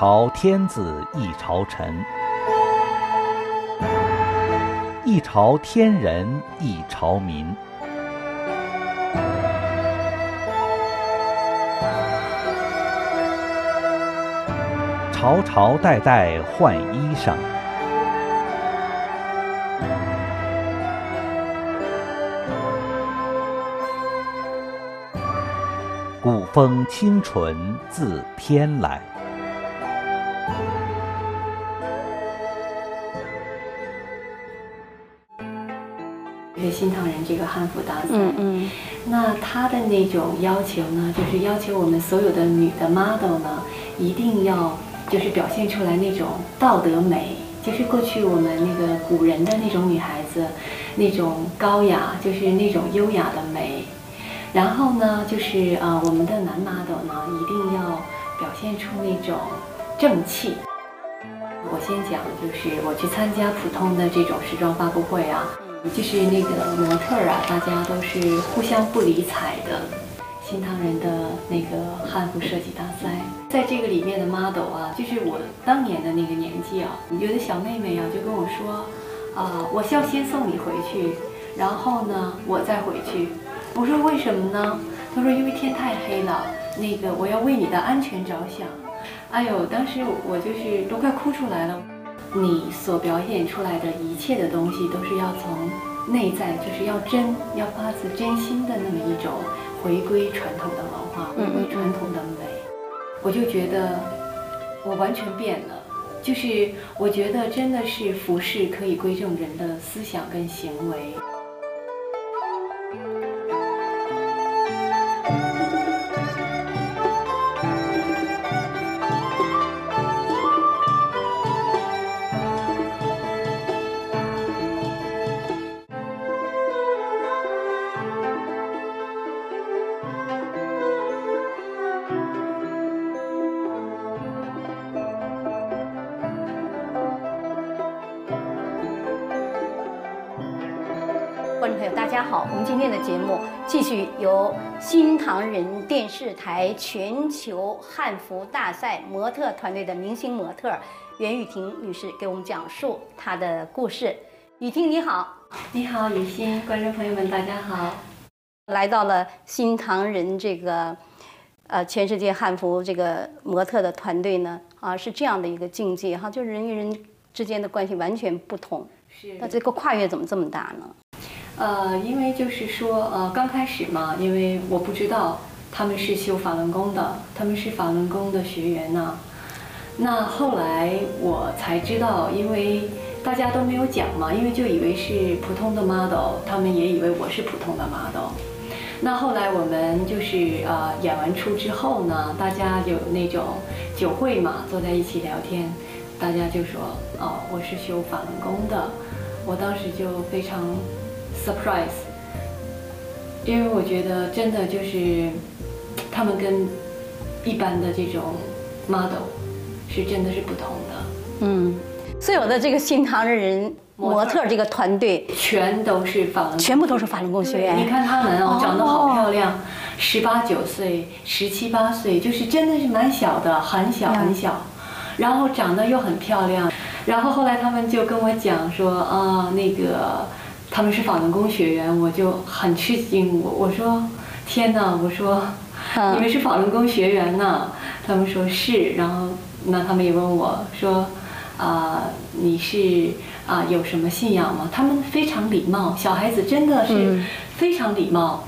朝天子一朝臣，一朝天人一朝民。朝朝代代换衣裳，古风清纯自天来。这新唐人这个汉服大赛，嗯嗯，那他的那种要求呢，就是要求我们所有的女的 model 呢，一定要就是表现出来那种道德美，就是过去我们那个古人的那种女孩子，那种高雅，就是那种优雅的美。然后呢，就是呃，我们的男 model 呢，一定要表现出那种正气。我先讲，就是我去参加普通的这种时装发布会啊。就是那个模特儿啊，大家都是互相不理睬的。新唐人的那个汉服设计大赛，在这个里面的 model 啊，就是我当年的那个年纪啊，有的小妹妹啊就跟我说，啊，我需要先送你回去，然后呢，我再回去。我说为什么呢？她说因为天太黑了，那个我要为你的安全着想。哎呦，当时我就是都快哭出来了。你所表演出来的一切的东西，都是要从内在，就是要真，要发自真心的那么一种回归传统的文化，回归传统的美。我就觉得我完全变了，就是我觉得真的是服饰可以归正人的思想跟行为。观众朋友，大家好！我们今天的节目继续由新唐人电视台全球汉服大赛模特团队的明星模特袁雨婷女士给我们讲述她的故事。雨婷你好，你好，雨欣，观众朋友们大家好。来到了新唐人这个呃全世界汉服这个模特的团队呢，啊是这样的一个境界哈，就是人与人之间的关系完全不同。是那这个跨越怎么这么大呢？呃，因为就是说，呃，刚开始嘛，因为我不知道他们是修法轮功的，他们是法轮功的学员呢。那后来我才知道，因为大家都没有讲嘛，因为就以为是普通的 model，他们也以为我是普通的 model。那后来我们就是呃演完出之后呢，大家有那种酒会嘛，坐在一起聊天，大家就说哦，我是修法轮功的。我当时就非常 surprise，因为我觉得真的就是他们跟一般的这种 model 是真的是不同的，嗯，所有的这个新唐人模特这个团队，全都是法轮，全部都是法轮功学员。你看他们哦，哦。长得好漂亮，十八九岁、十七八岁，就是真的是蛮小的，很小很小，然后长得又很漂亮。然后后来他们就跟我讲说啊，那个他们是法轮功学员，我就很吃惊。我我说天哪，我说嗯你们是法轮功学员呢？他们说是，然后那他们也问我说啊、你是啊、有什么信仰吗？他们非常礼貌，小孩子真的是嗯非常礼貌。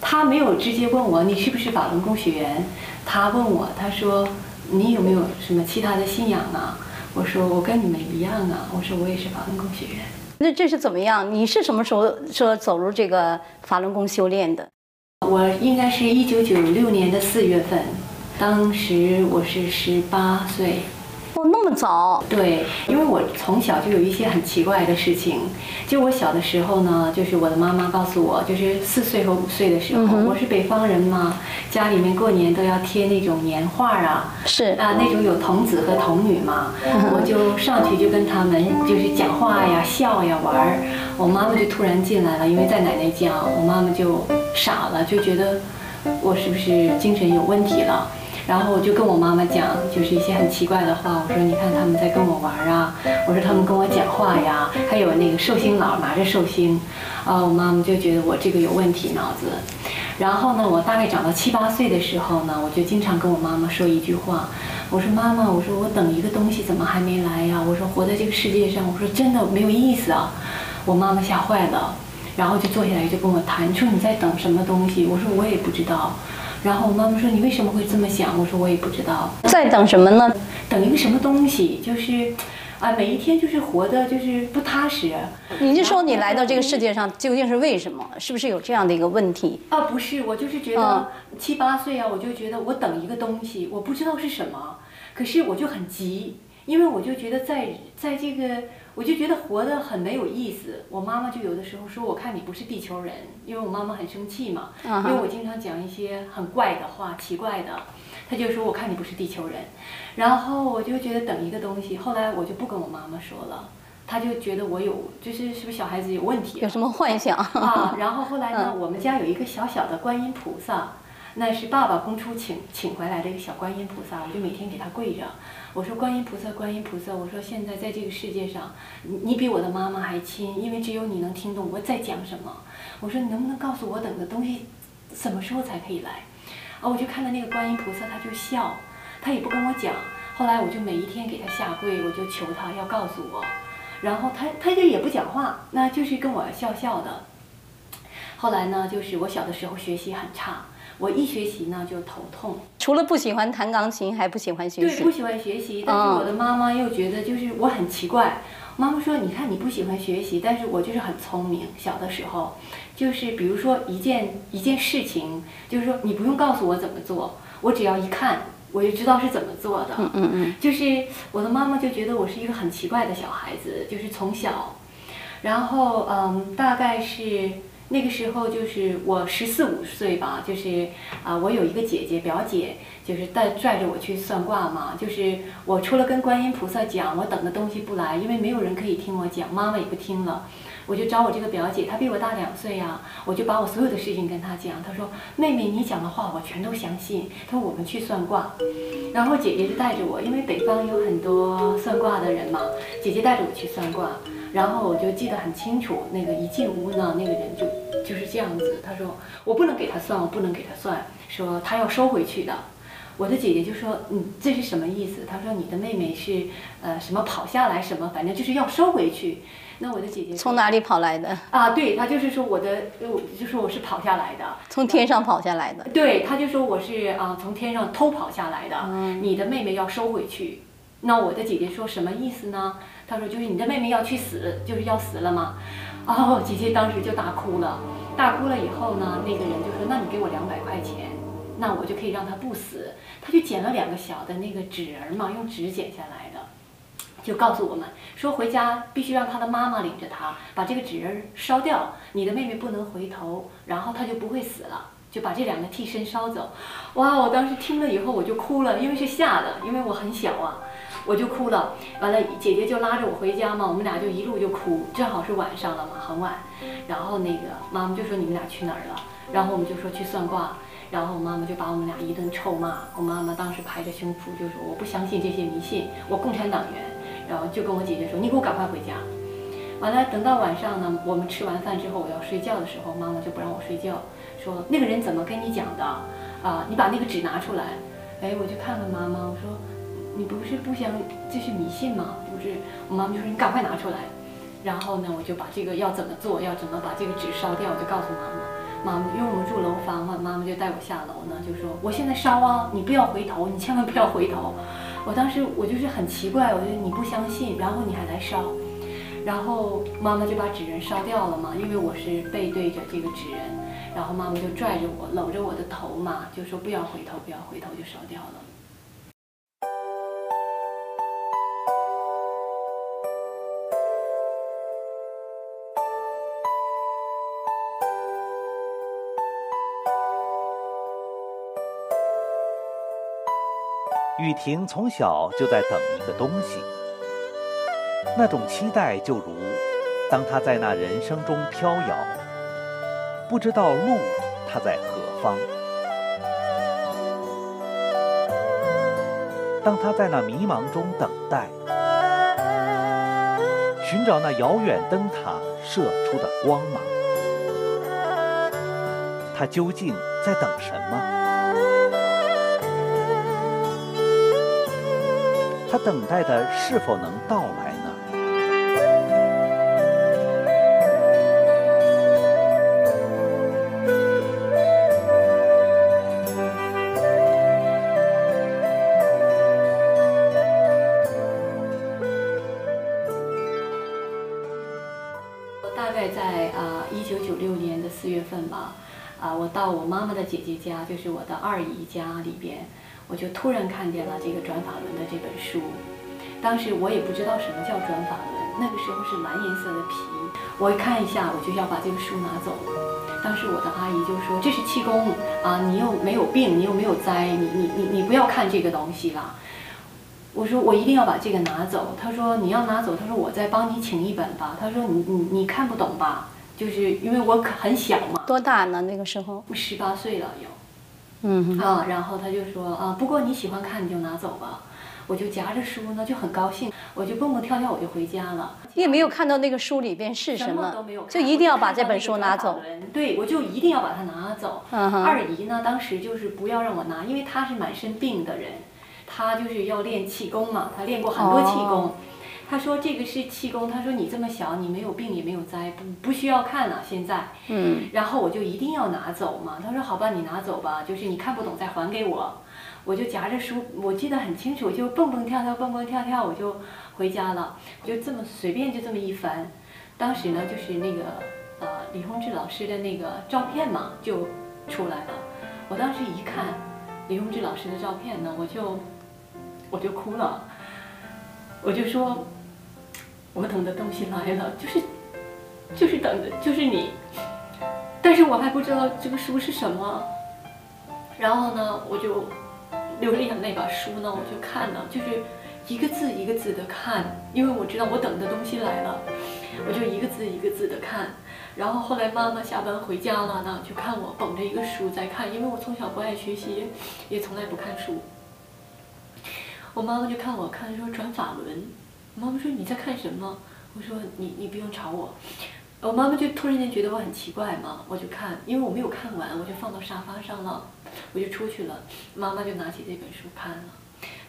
他没有直接问我你是不是法轮功学员，他问我他说你有没有什么其他的信仰啊？我说我跟你们一样啊，我说我也是法轮功学员。那这是怎么样？你是什么时候说走入这个法轮功修炼的？我应该是一九九六年的四月份，当时我是十八岁。哦，那么早，对，因为我从小就有一些很奇怪的事情。就我小的时候呢，就是我的妈妈告诉我，就是四岁和五岁的时候，嗯我是北方人嘛，家里面过年都要贴那种年画啊，是啊，那种有童子和童女嘛，我就上去就跟他们就是讲话呀、笑呀、玩儿。我妈妈就突然进来了，因为在奶奶家，我妈妈就傻了，就觉得我是不是精神有问题了。然后我就跟我妈妈讲，就是一些很奇怪的话。我说：“你看他们在跟我玩啊，我说他们跟我讲话呀，还有那个寿星佬拿着寿星，啊，我妈妈就觉得我这个有问题脑子。然后呢，我大概长到七八岁的时候呢，我就经常跟我妈妈说一句话，我说妈妈，我说我等一个东西怎么还没来呀？我说活在这个世界上，我说真的没有意思啊。我妈妈吓坏了，然后就坐下来就跟我谈，说你在等什么东西？我说我也不知道。然后我妈妈说：“你为什么会这么想？”我说：“我也不知道，在等什么呢？等一个什么东西？就是，啊，每一天就是活的，就是不踏实。”你就说你来到这个世界上究竟是为什么？是不是有这样的一个问题？啊，不是，我就是觉得七八岁啊，我就觉得我等一个东西，我不知道是什么，可是我就很急，因为我就觉得在在这个。我就觉得活得很没有意思。我妈妈就有的时候说：“我看你不是地球人。”因为我妈妈很生气嘛，因为我经常讲一些很怪的话、奇怪的，她就说：“我看你不是地球人。”然后我就觉得等一个东西。后来我就不跟我妈妈说了，她就觉得我有就是是不是小孩子有问题？有什么幻想啊？然后后来呢，我们家有一个小小的观音菩萨，那是爸爸公出请请回来的一个小观音菩萨，我就每天给他跪着。我说观音菩萨，观音菩萨，我说现在在这个世界上，你你比我的妈妈还亲，因为只有你能听懂我在讲什么。我说你能不能告诉我等的东西什么时候才可以来？啊，我就看到那个观音菩萨，他就笑，他也不跟我讲。后来我就每一天给他下跪，我就求他要告诉我，然后他他就也不讲话，那就是跟我笑笑的。后来呢，就是我小的时候学习很差。我一学习呢就头痛，除了不喜欢弹钢琴，还不喜欢学习。对，不喜欢学习，但是我的妈妈又觉得就是我很奇怪。妈妈说：“你看你不喜欢学习，但是我就是很聪明。小的时候，就是比如说一件一件事情，就是说你不用告诉我怎么做，我只要一看我就知道是怎么做的。嗯嗯嗯。就是我的妈妈就觉得我是一个很奇怪的小孩子，就是从小，然后嗯，大概是。那个时候就是我十四五岁吧，就是啊，我有一个姐姐表姐，就是带拽着我去算卦嘛。就是我除了跟观音菩萨讲，我等的东西不来，因为没有人可以听我讲，妈妈也不听了，我就找我这个表姐，她比我大两岁呀，我就把我所有的事情跟她讲。她说：“妹妹，你讲的话我全都相信。”她说：“我们去算卦。”然后姐姐就带着我，因为北方有很多算卦的人嘛，姐姐带着我去算卦。然后我就记得很清楚，那个一进屋呢，那个人就就是这样子。他说：“我不能给他算，我不能给他算，说他要收回去的。”我的姐姐就说：“嗯，这是什么意思？”他说：“你的妹妹是呃什么跑下来什么，反正就是要收回去。”那我的姐姐从哪里跑来的？啊，对，她就是说我的，就说我是跑下来的，从天上跑下来的。对，她就说我是啊从天上偷跑下来的。嗯，你的妹妹要收回去。那我的姐姐说什么意思呢？他说：“就是你的妹妹要去死，就是要死了吗。”哦，姐姐当时就大哭了。大哭了以后呢，那个人就说：“那你给我两百块钱，那我就可以让她不死。”他就捡了两个小的那个纸人嘛，用纸剪下来的，就告诉我们说回家必须让他的妈妈领着他把这个纸人烧掉，你的妹妹不能回头，然后她就不会死了，就把这两个替身烧走。哇，我当时听了以后我就哭了，因为是吓的，因为我很小啊。我就哭了，完了姐姐就拉着我回家嘛，我们俩就一路就哭，正好是晚上了嘛，很晚。然后那个妈妈就说你们俩去哪儿了？然后我们就说去算卦。然后我妈妈就把我们俩一顿臭骂。我妈妈当时拍着胸脯就说我不相信这些迷信，我共产党员。然后就跟我姐姐说你给我赶快回家。完了等到晚上呢，我们吃完饭之后我要睡觉的时候，妈妈就不让我睡觉，说那个人怎么跟你讲的？啊，你把那个纸拿出来。哎，我就看看妈妈，我说。你不是不想这是迷信吗？不是，我妈妈就说你赶快拿出来。然后呢，我就把这个要怎么做，要怎么把这个纸烧掉，我就告诉妈妈。妈妈，因为我们住楼房嘛，妈妈就带我下楼呢，就说我现在烧啊，你不要回头，你千万不要回头。我当时我就是很奇怪，我觉得你不相信，然后你还来烧。然后妈妈就把纸人烧掉了嘛，因为我是背对着这个纸人，然后妈妈就拽着我，搂着我的头嘛，就说不要回头，不要回头，就烧掉了。雨婷从小就在等一个东西，那种期待就如，当她在那人生中飘摇，不知道路她在何方。当他在那迷茫中等待，寻找那遥远灯塔射出的光芒，他究竟在等什么？他等待的是否能到来呢？我大概在啊一九九六年的四月份吧，啊，我到我妈妈的姐姐家，就是我的二姨家里边，我就突然看见了这个转法轮的这本书。当时我也不知道什么叫转法轮，那个时候是蓝颜色的皮，我一看一下，我就要把这个书拿走。当时我的阿姨就说：“这是气功啊，你又没有病，你又没有灾，你你你你不要看这个东西了。”我说我一定要把这个拿走。她说你要拿走，她说我再帮你请一本吧。她说你你你看不懂吧？就是因为我可很小嘛，多大呢？那个时候？十八岁了有。嗯啊，然后他就说啊，不过你喜欢看你就拿走吧。我就夹着书呢，就很高兴，我就蹦蹦跳跳我就回家了。你也没有看到那个书里边是什么什么都没有，看，就一定要把这本书拿走。对，我就一定要把它拿走。嗯二姨呢，当时就是不要让我拿，因为她是满身病的人，她就是要练气功嘛，她练过很多气功。哦她说这个是气功，他说你这么小，你没有病也没有灾，不不需要看了、现在。嗯，然后我就一定要拿走嘛。他说好吧，你拿走吧，就是你看不懂再还给我。我就夹着书，我记得很清楚，就蹦蹦跳跳，蹦蹦跳跳，我就回家了。我就这么随便就这么一翻，当时呢就是那个呃李洪志老师的那个照片嘛就出来了。我当时一看李洪志老师的照片呢，我就我就哭了，我就说，我等的东西来了，就是就是等的就是你。但是我还不知道这个书是什么。然后呢，我就流着眼泪把书呢，我就看了，就是一个字一个字的看，因为我知道我等的东西来了，我就一个字一个字的看。然后后来妈妈下班回家了呢，就看我捧着一个书在看，因为我从小不爱学习，也从来不看书。我妈妈就看我看说转法轮，妈妈说你在看什么？我说你你不用吵我。我妈妈就突然间觉得我很奇怪嘛，我就看，因为我没有看完，我就放到沙发上了，我就出去了。妈妈就拿起这本书看了。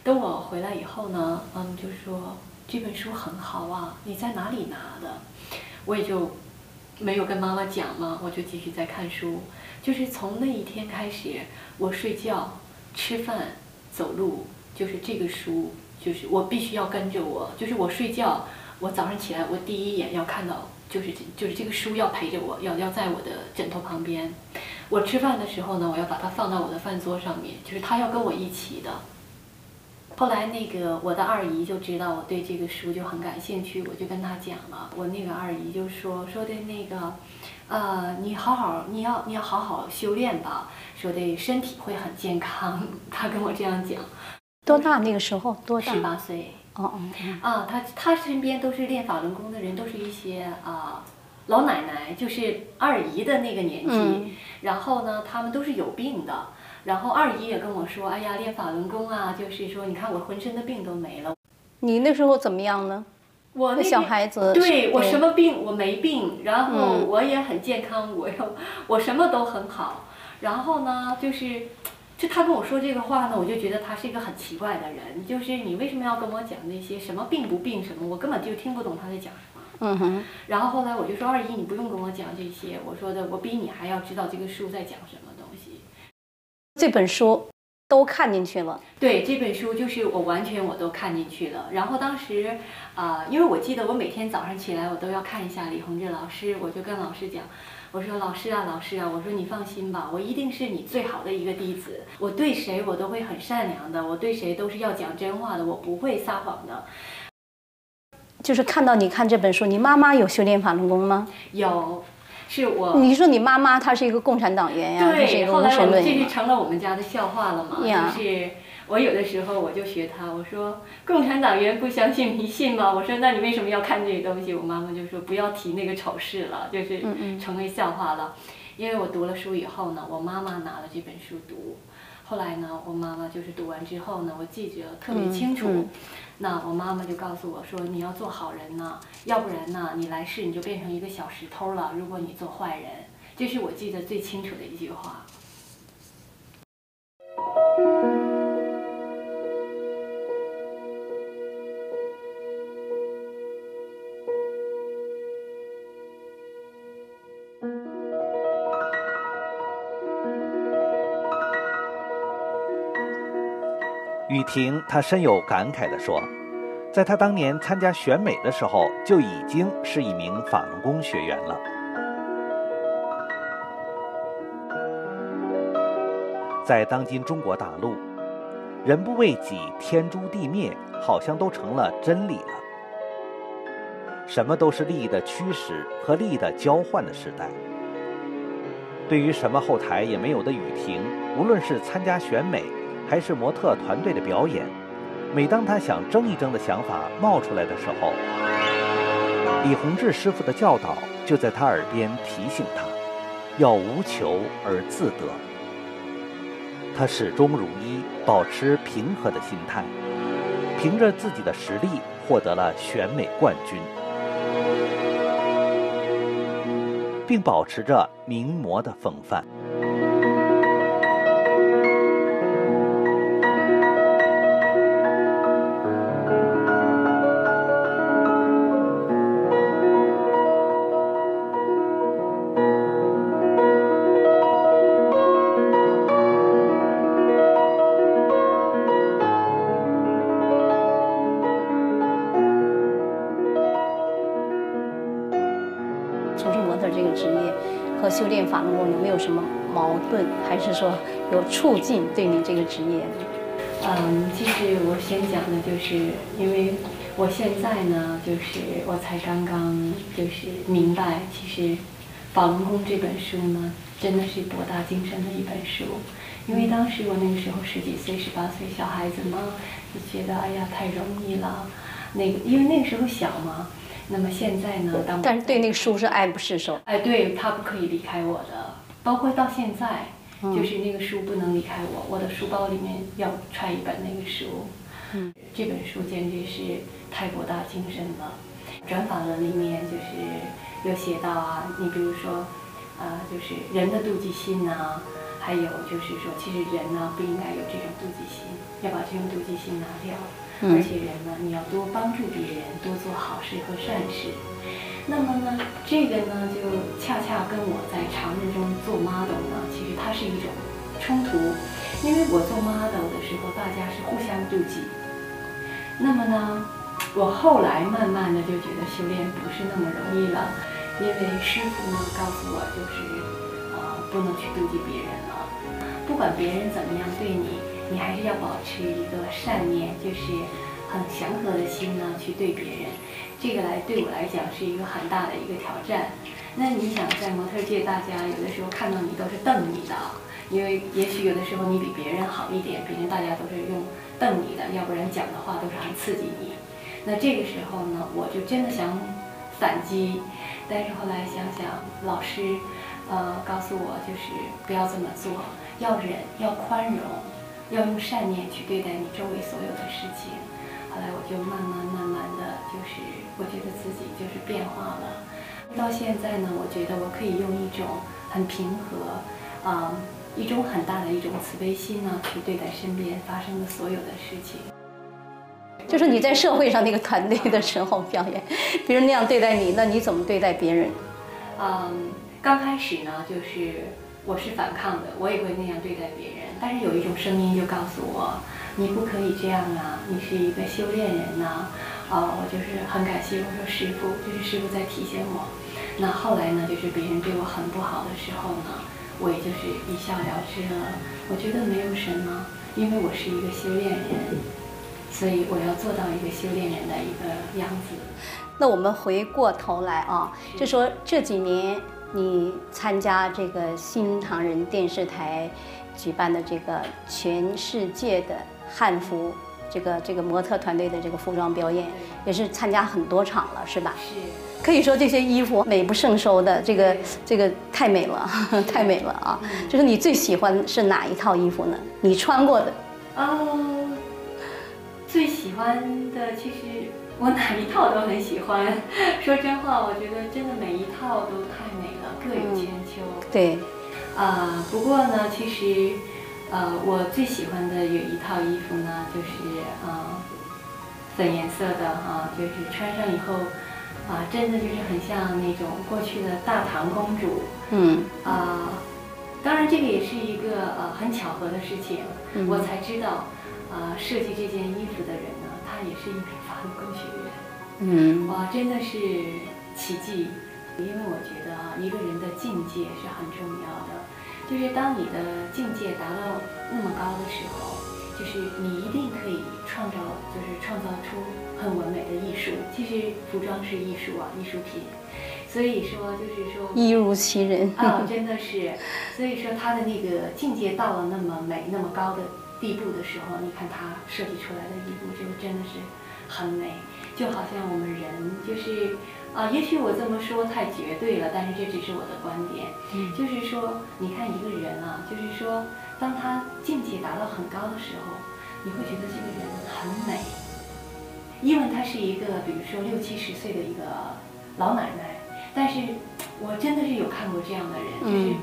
等我回来以后呢，妈妈就说这本书很好啊，你在哪里拿的？我也就没有跟妈妈讲嘛，我就继续在看书。就是从那一天开始，我睡觉、吃饭、走路，就是这个书，就是我必须要跟着我。就是我睡觉，我早上起来，我第一眼要看到，就是就是这个书要陪着我，要要在我的枕头旁边。我吃饭的时候呢，我要把它放到我的饭桌上面，就是它要跟我一起的。后来那个我的二姨就知道我对这个书就很感兴趣，我就跟她讲了。我那个二姨就说说的那个，呃，你好好，你要你要好好修炼吧，说的身体会很健康。她跟我这样讲。多大那个时候？多大？十八岁。哦哦哦，啊，他他身边都是练法轮功的人，都是一些啊老奶奶，就是二姨的那个年纪。嗯然后呢，他们都是有病的。然后二姨也跟我说，哎呀，练法轮功啊，就是说，你看我浑身的病都没了。你那时候怎么样呢？我那小孩子对我什么病我没病，然后嗯我也很健康，我又我什么都很好。然后呢，就是就他跟我说这个话呢，我就觉得他是一个很奇怪的人。就是你为什么要跟我讲那些什么病不病什么，我根本就听不懂他在讲什么。嗯哼，然后后来我就说二姨，你不用跟我讲这些，我说的我比你还要知道这个书在讲什么东西。这本书都看进去了。对这本书，就是我完全我都看进去了。然后当时，啊、因为我记得我每天早上起来，我都要看一下李洪志老师，我就跟老师讲，我说老师啊，老师啊，我说你放心吧，我一定是你最好的一个弟子，我对谁我都会很善良的，我对谁都是要讲真话的，我不会撒谎的。就是看到你看这本书，你妈妈有修炼法轮功吗？有，是我。你说你妈妈她是一个共产党员呀，她是一对，个无后来我们神论这是成了我们家的笑话了嘛？呀就是我有的时候我就学他，我说共产党员不相信迷信吗？我说那你为什么要看这个东西？我妈妈就说不要提那个丑事了，就是成为笑话了。因为我读了书以后呢，我妈妈拿了这本书读，后来呢，我妈妈就是读完之后呢，我记得特别清楚。嗯嗯那我妈妈就告诉我说：“你要做好人呢，要不然呢，你来世你就变成一个小石头了。如果你做坏人，这是我记得最清楚的一句话。”雨婷她深有感慨地说，在她当年参加选美的时候，就已经是一名法轮功学员了。在当今中国大陆，人不为己，天诛地灭，好像都成了真理了。什么都是利益的驱使和利益的交换的时代。对于什么后台也没有的雨婷，无论是参加选美，还是模特团队的表演，每当他想争一争的想法冒出来的时候，李洪志师傅的教导就在他耳边提醒他，要无求而自得。他始终如一，保持平和的心态，凭着自己的实力获得了选美冠军，并保持着名模的风范。这个职业和修炼法轮功有没有什么矛盾，还是说有促进对你这个职业？嗯，其实我先讲的就是，因为我现在呢，就是我才刚刚就是明白，其实《法轮功》这本书呢，真的是博大精深的一本书。因为当时我那个时候十几岁、十八岁小孩子嘛，就觉得哎呀太容易了，那个因为那个时候小嘛。那么现在呢，当但是对那个书是爱不释手。哎，对他不可以离开我的，包括到现在，嗯就是那个书不能离开我，我的书包里面要揣一本那个书。嗯，这本书简直是太博大精深了。转法轮里面就是有写到啊，你比如说，呃，就是人的妒忌心呐、还有就是说，其实人呢不应该有这种妒忌心，要把这种妒忌心拿掉。而且人呢，你要多帮助别人，多做好事和善事。那么呢，这个呢，就恰恰跟我在常日中做 model 呢，其实它是一种冲突，因为我做 model 的时候，大家是互相妒忌。那么呢，我后来慢慢的就觉得修炼不是那么容易了，因为师傅呢告诉我，就是呃，不能去妒忌别人了，不管别人怎么样对你，你还是要保持一个善念，就是很祥和的心呢去对别人。这个来对我来讲是一个很大的一个挑战。那你想，在模特界，大家有的时候看到你都是瞪你的，因为也许有的时候你比别人好一点，别人大家都是用瞪你的，要不然讲的话都是很刺激你。那这个时候呢，我就真的想反击，但是后来想想，老师呃告诉我，就是不要这么做，要忍，要宽容，要用善念去对待你周围所有的事情。后来我就慢慢慢慢的就是，我觉得自己就是变化了。到现在呢，我觉得我可以用一种很平和，啊、一种很大的一种慈悲心呢，去对待身边发生的所有的事情。就是你在社会上那个团队的时候表演，别人那样对待你，那你怎么对待别人？嗯，刚开始呢，就是我是反抗的，我也会那样对待别人。但是有一种声音就告诉我，你不可以这样啊，你是一个修炼人呐、啊。我就是很感谢，我说师傅，就是师傅在提醒我。那后来呢，就是别人对我很不好的时候呢，我也就是一笑了之了。我觉得没有什么，因为我是一个修炼人，所以我要做到一个修炼人的一个样子。那我们回过头来啊，就说这几年你参加这个新唐人电视台举办的这个全世界的汉服这个这个模特团队的这个服装表演，也是参加很多场了，是吧？是。可以说这些衣服美不胜收的，这个这个太美了，太美了啊！就是你最喜欢是哪一套衣服呢？你穿过的？哦，最喜欢的其实我哪一套都很喜欢。说真话，我觉得真的每一套都太美了，各有千秋。对。啊，不过呢，其实，呃，我最喜欢的有一套衣服呢，就是啊，粉颜色的哈，就是穿上以后。啊，真的就是很像那种过去的大唐公主。嗯。啊，当然这个也是一个呃很巧合的事情，我才知道，啊，设计这件衣服的人呢，他也是一名法律工学院。嗯。哇，真的是奇迹，因为我觉得啊，一个人的境界是很重要的，就是当你的境界达到那么高的时候，就是你一定可以创造，就是创造出。很完美的艺术，其实服装是艺术啊，艺术品。所以说，就是说，一如其人啊，真的是。所以说，他的那个境界到了那么美、那么高的地步的时候，你看他设计出来的衣服，就真的是很美。就好像我们人，就是啊，也许我这么说太绝对了，但是这只是我的观点。嗯，就是说，你看一个人啊，就是说，当他境界达到很高的时候，你会觉得这个人很美。因为他是一个，比如说六七十岁的一个老奶奶，但是我真的是有看过这样的人，就是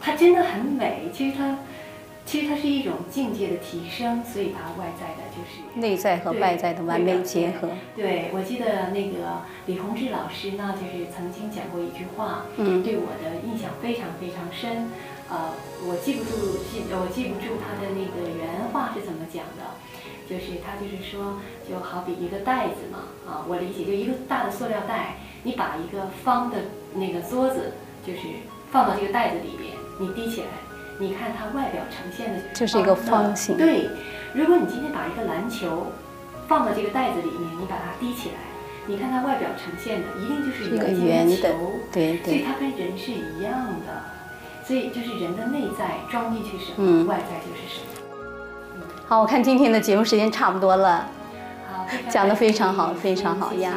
她真的很美。其实她，其实它是一种境界的提升，所以它外在的就是内在和外在的完美结合。对，我记得那个李洪志老师呢，就是曾经讲过一句话，嗯，对我的印象非常非常深。呃，我记不住记，我记不住他的那个原话是怎么讲的。就是他就是说，就好比一个袋子嘛，啊，我理解就一个大的塑料袋，你把一个方的那个桌子，就是放到这个袋子里边，你提起来，你看它外表呈现的就是一个方形。对，如果你今天把一个篮球放到这个袋子里面，你把它提起来，你看它外表呈现的一定就是一个圆球，对对。所以它跟人是一样的，所以就是人的内在装进去什么，外在就是什么。好，我看今天的节目时间差不多了，好，讲的非常好，非常好呀，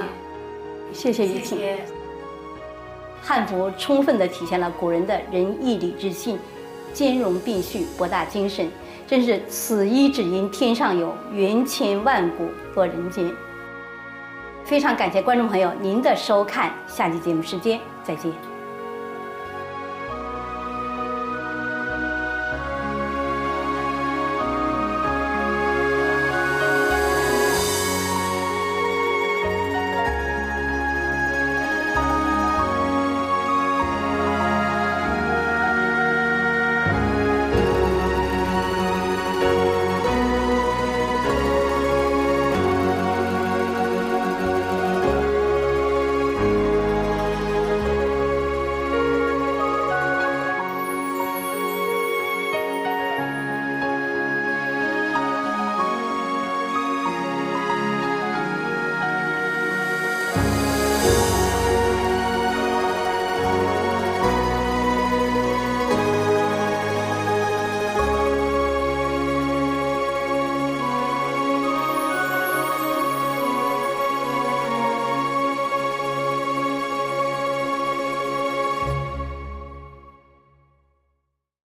谢谢雨婷。汉服充分的体现了古人的仁义礼智信，兼容并蓄，博大精深，真是此一只因天上有，缘千万古落人间。非常感谢观众朋友您的收看，下期节目时间再见。